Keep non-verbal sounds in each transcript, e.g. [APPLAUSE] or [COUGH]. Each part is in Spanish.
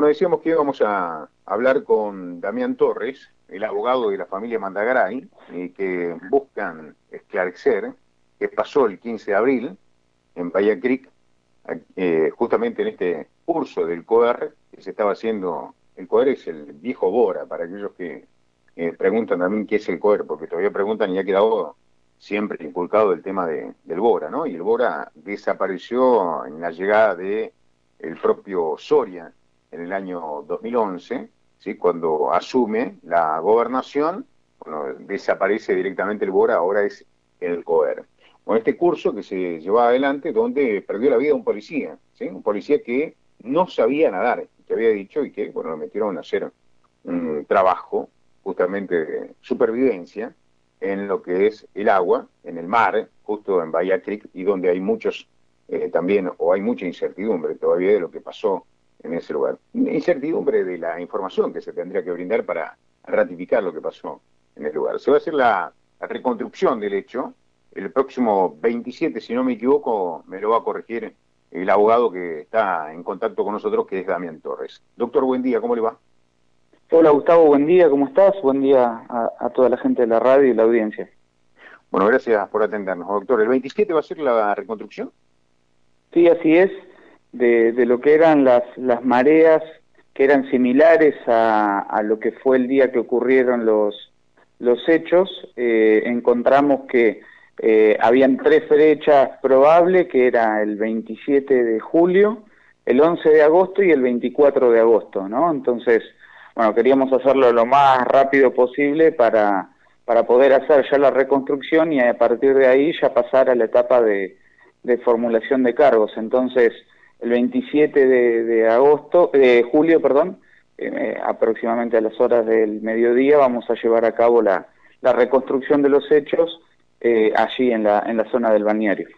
Bueno, decíamos que íbamos a hablar con Damián Torres, el abogado de la familia Mandagaray, y que buscan esclarecer qué pasó el 15 de abril en Bahía Creek, eh, justamente en este curso del COER que se estaba haciendo. El COER es el viejo Bora, para aquellos que preguntan también qué es el COER, porque todavía preguntan y ha quedado siempre inculcado el tema de, del Bora, ¿no? Y el Bora desapareció en la llegada de el propio Soria en el año 2011, ¿sí? cuando asume la gobernación, bueno, desaparece directamente el BORA, ahora es el COER. Con este curso que se llevaba adelante donde perdió la vida un policía, ¿sí? un policía que no sabía nadar, que había dicho y que, bueno, lo metieron a hacer un trabajo justamente de supervivencia en lo que es el agua, en el mar, justo en Bahía Creek, y donde hay muchos eh, también, o hay mucha incertidumbre todavía de lo que pasó en ese lugar. Incertidumbre de la información que se tendría que brindar para ratificar lo que pasó en el lugar. Se va a hacer la, reconstrucción del hecho. El próximo 27, si no me equivoco, me lo va a corregir el abogado que está en contacto con nosotros, que es Damián Torres. Doctor, buen día, ¿cómo le va? Hola Gustavo, buen día, ¿cómo estás? Buen día a, a toda la gente de la radio y la audiencia. Bueno, gracias por atendernos, doctor. ¿El 27 va a ser la reconstrucción? Sí, así es de, lo que eran las, las mareas que eran similares a, lo que fue el día que ocurrieron los, los hechos, eh, encontramos que eh, habían tres fechas probables, que era el 27 de julio, el 11 de agosto y el 24 de agosto, ¿no? Entonces, bueno, queríamos hacerlo lo más rápido posible para, para poder hacer ya la reconstrucción y a partir de ahí ya pasar a la etapa de, de formulación de cargos. Entonces, el 27 de, agosto, de julio, perdón, eh, aproximadamente a las horas del mediodía, vamos a llevar a cabo la, la reconstrucción de los hechos eh, allí en la, en la zona del balneario.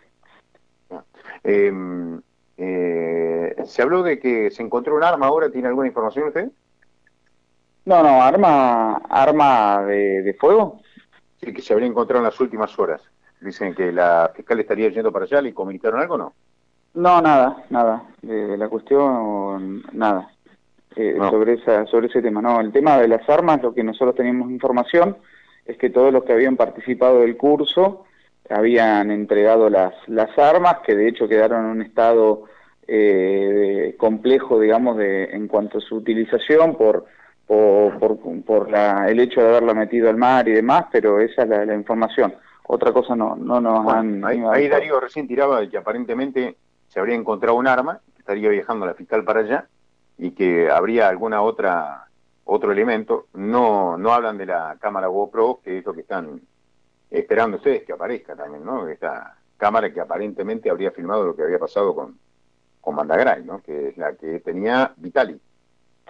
Em, eh, ¿Se habló de que se encontró un arma ahora? ¿Tiene alguna información usted? No, no, arma, arma de, de fuego. Sí, que se habría encontrado en las últimas horas. Dicen que la fiscal estaría yendo para allá, ¿le comunicaron algo o no? No, nada, nada. De, la cuestión, nada. Eh, sobre, esa, sobre ese tema. No, el tema de las armas, lo que nosotros teníamos información es que todos los que habían participado del curso habían entregado las, las armas, que de hecho quedaron en un estado eh, complejo, digamos, de, en cuanto a su utilización por, por, por, la, el hecho de haberla metido al mar y demás, pero esa es la, información. Otra cosa no, no nos han... Ahí, ahí Darío recién tiraba de que aparentemente se habría encontrado un arma, estaría viajando la fiscal para allá y que habría alguna otra otro elemento. No no hablan de la cámara GoPro, que es lo que están esperando ustedes que aparezca también, ¿no? Esta cámara que aparentemente habría filmado lo que había pasado con con Mandagray, ¿no? Que es la que tenía Vitali.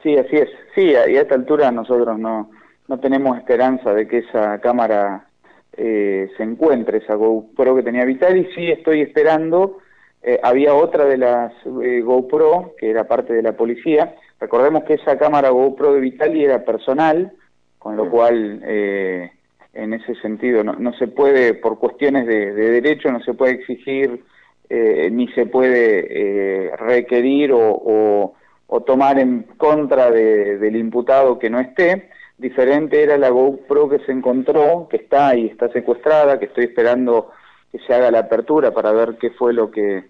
Sí, así es. Sí, a esta altura nosotros no no tenemos esperanza de que esa cámara eh, se encuentre, esa GoPro que tenía Vitali. Sí estoy esperando eh, había otra de las eh, GoPro, que era parte de la policía. Recordemos que esa cámara GoPro de Vitali era personal, con lo cual, eh, en ese sentido, no, se puede, por cuestiones de, derecho, no se puede exigir ni se puede requerir o, tomar en contra del imputado que no esté. Diferente era la GoPro que se encontró, que está ahí, está secuestrada, que estoy esperando que se haga la apertura para ver qué fue lo que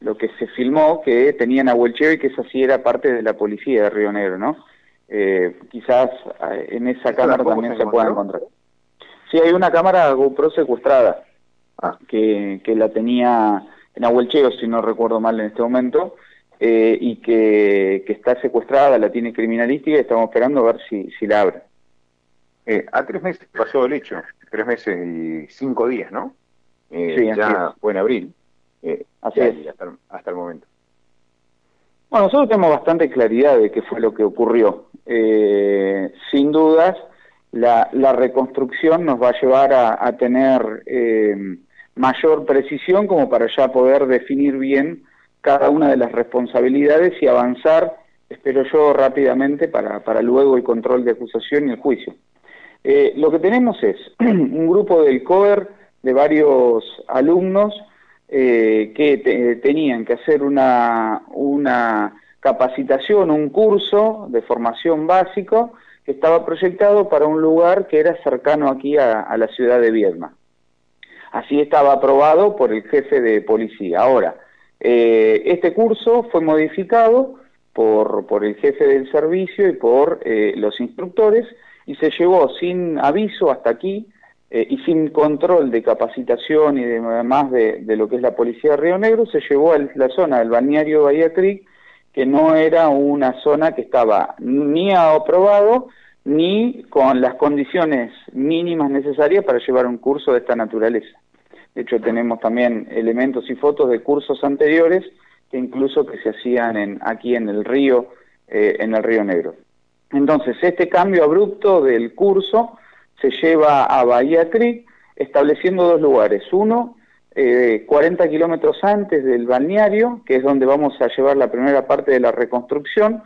lo que se filmó, que tenían a Huelcheo y que eso sí era parte de la policía de Río Negro, ¿no? Eh, quizás eh, en esa cámara también se, pueda encontrar. Sí, hay una cámara GoPro secuestrada, ah. que, que la tenía en Ahuelcheo, si no recuerdo mal en este momento, eh, y que, que está secuestrada, la tiene criminalística y estamos esperando a ver si, si la abre. a tres meses pasó el hecho, tres meses y cinco días, ¿no? Sí, ya fue en abril, eh, Así Hasta, el momento. Bueno, nosotros tenemos bastante claridad de qué fue lo que ocurrió. Eh, sin dudas, la, reconstrucción nos va a llevar a, tener eh, mayor precisión como para ya poder definir bien cada una de las responsabilidades y avanzar, espero yo, rápidamente para, para luego el control de acusación y el juicio. lo que tenemos es [CLEARS THROAT] un grupo del COER de varios alumnos eh, que tenían que hacer una, una capacitación, un curso de formación básico que estaba proyectado para un lugar que era cercano aquí a, la ciudad de Viedma. Así estaba aprobado por el jefe de policía. Ahora, eh, este curso fue modificado por, por, el jefe del servicio y por eh, los instructores y se llevó sin aviso hasta aquí eh, y sin control de capacitación y demás de, de, lo que es la policía de Río Negro, se llevó a la zona del balneario Bahía Creek que no era una zona que estaba ni aprobado ni con las condiciones mínimas necesarias para llevar un curso de esta naturaleza. De hecho, tenemos también elementos y fotos de cursos anteriores que incluso que se hacían en, aquí en el río, eh, en el río Negro. Entonces, este cambio abrupto del curso se lleva a Bahía Creek, estableciendo dos lugares. Uno, 40 eh, kilómetros antes del balneario, que es donde vamos a llevar la primera parte de la reconstrucción,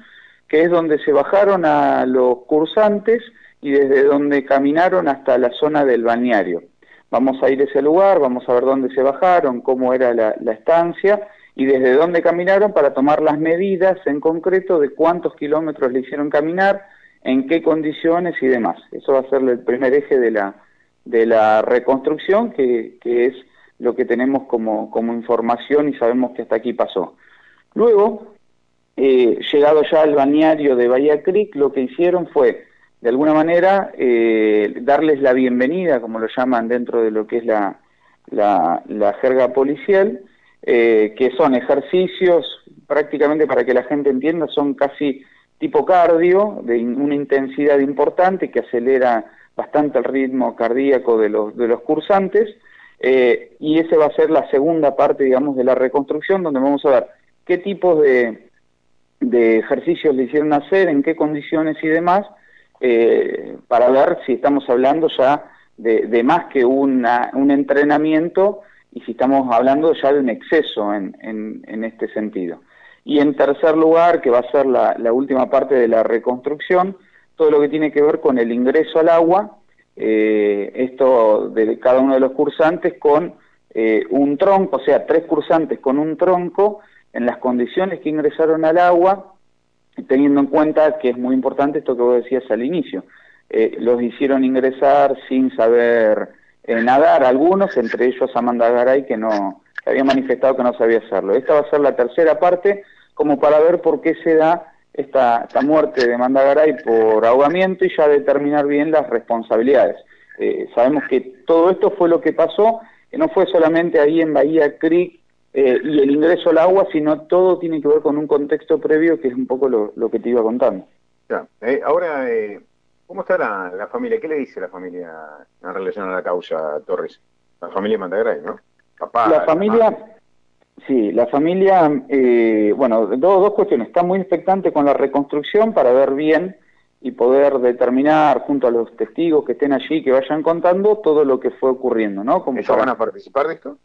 que es donde se bajaron a los cursantes y desde donde caminaron hasta la zona del balneario. Vamos a ir a ese lugar, vamos a ver dónde se bajaron, cómo era la, estancia y desde dónde caminaron para tomar las medidas en concreto de cuántos kilómetros le hicieron caminar, en qué condiciones y demás. Eso va a ser el primer eje de la, de la reconstrucción, que, es lo que tenemos como, información y sabemos que hasta aquí pasó. Luego, eh, llegado ya al balneario de Bahía Creek, lo que hicieron fue, de alguna manera, eh, darles la bienvenida, como lo llaman dentro de lo que es la, la, jerga policial, eh, que son ejercicios, prácticamente para que la gente entienda, son casi tipo cardio, de una intensidad importante que acelera bastante el ritmo cardíaco de los, de los cursantes, eh, y esa va a ser la segunda parte, digamos, de la reconstrucción, donde vamos a ver qué tipos de, de ejercicios le hicieron hacer, en qué condiciones y demás, eh, para ver si estamos hablando ya de, más que una, un entrenamiento y si estamos hablando ya de un exceso en, en, este sentido. Y en tercer lugar, que va a ser la, última parte de la reconstrucción, todo lo que tiene que ver con el ingreso al agua, eh, esto de cada uno de los cursantes con eh, un tronco, o sea, tres cursantes con un tronco en las condiciones que ingresaron al agua, teniendo en cuenta que es muy importante esto que vos decías al inicio. Eh, los hicieron ingresar sin saber nadar algunos, entre ellos Amanda Garay, que no había manifestado que no sabía hacerlo. Esta va a ser la tercera parte, como para ver por qué se da esta, esta muerte de Mandagaray por ahogamiento y ya determinar bien las responsabilidades. Eh, sabemos que todo esto fue lo que pasó, que no fue solamente ahí en Bahía Creek eh, y el ingreso al agua, sino todo tiene que ver con un contexto previo que es un poco lo, lo que te iba contando. Ya. Eh, ahora, ¿cómo está la, familia? ¿Qué le dice la familia en relación a la causa, Torres? La familia Mandagaray, ¿no? Papá, la familia... Sí, la familia, eh, bueno, dos, dos cuestiones. Está muy expectante con la reconstrucción para ver bien y poder determinar junto a los testigos que estén allí, que vayan contando todo lo que fue ocurriendo, ¿no? Como van a participar de esto?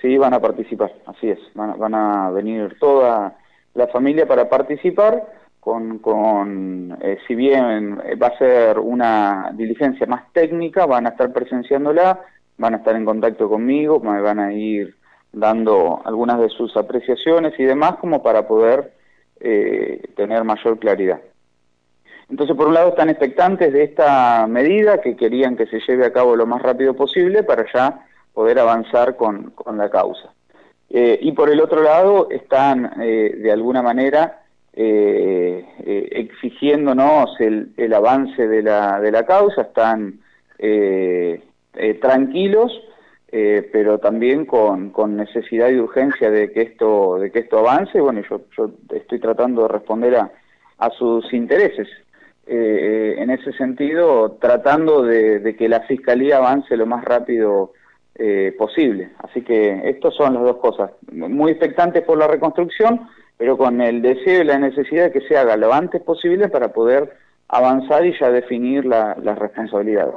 Sí, van a participar, así es. Van, a venir toda la familia para participar con, con eh, si bien va a ser una diligencia más técnica, van a estar presenciándola, van a estar en contacto conmigo, me van a ir dando algunas de sus apreciaciones y demás como para poder eh, tener mayor claridad. Entonces, por un lado, están expectantes de esta medida que querían que se lleve a cabo lo más rápido posible para ya poder avanzar con, con la causa. Eh, y por el otro lado, están eh, de alguna manera exigiéndonos el, el, avance de la, de la causa, están tranquilos eh, pero también con, necesidad y urgencia de que esto de que esto avance bueno yo, yo estoy tratando de responder a, a sus intereses. Eh, en ese sentido tratando de, que la fiscalía avance lo más rápido eh, posible. Así que estas son las dos cosas. Muy expectantes por la reconstrucción pero con el deseo y la necesidad de que se haga lo antes posible para poder avanzar y ya definir las responsabilidades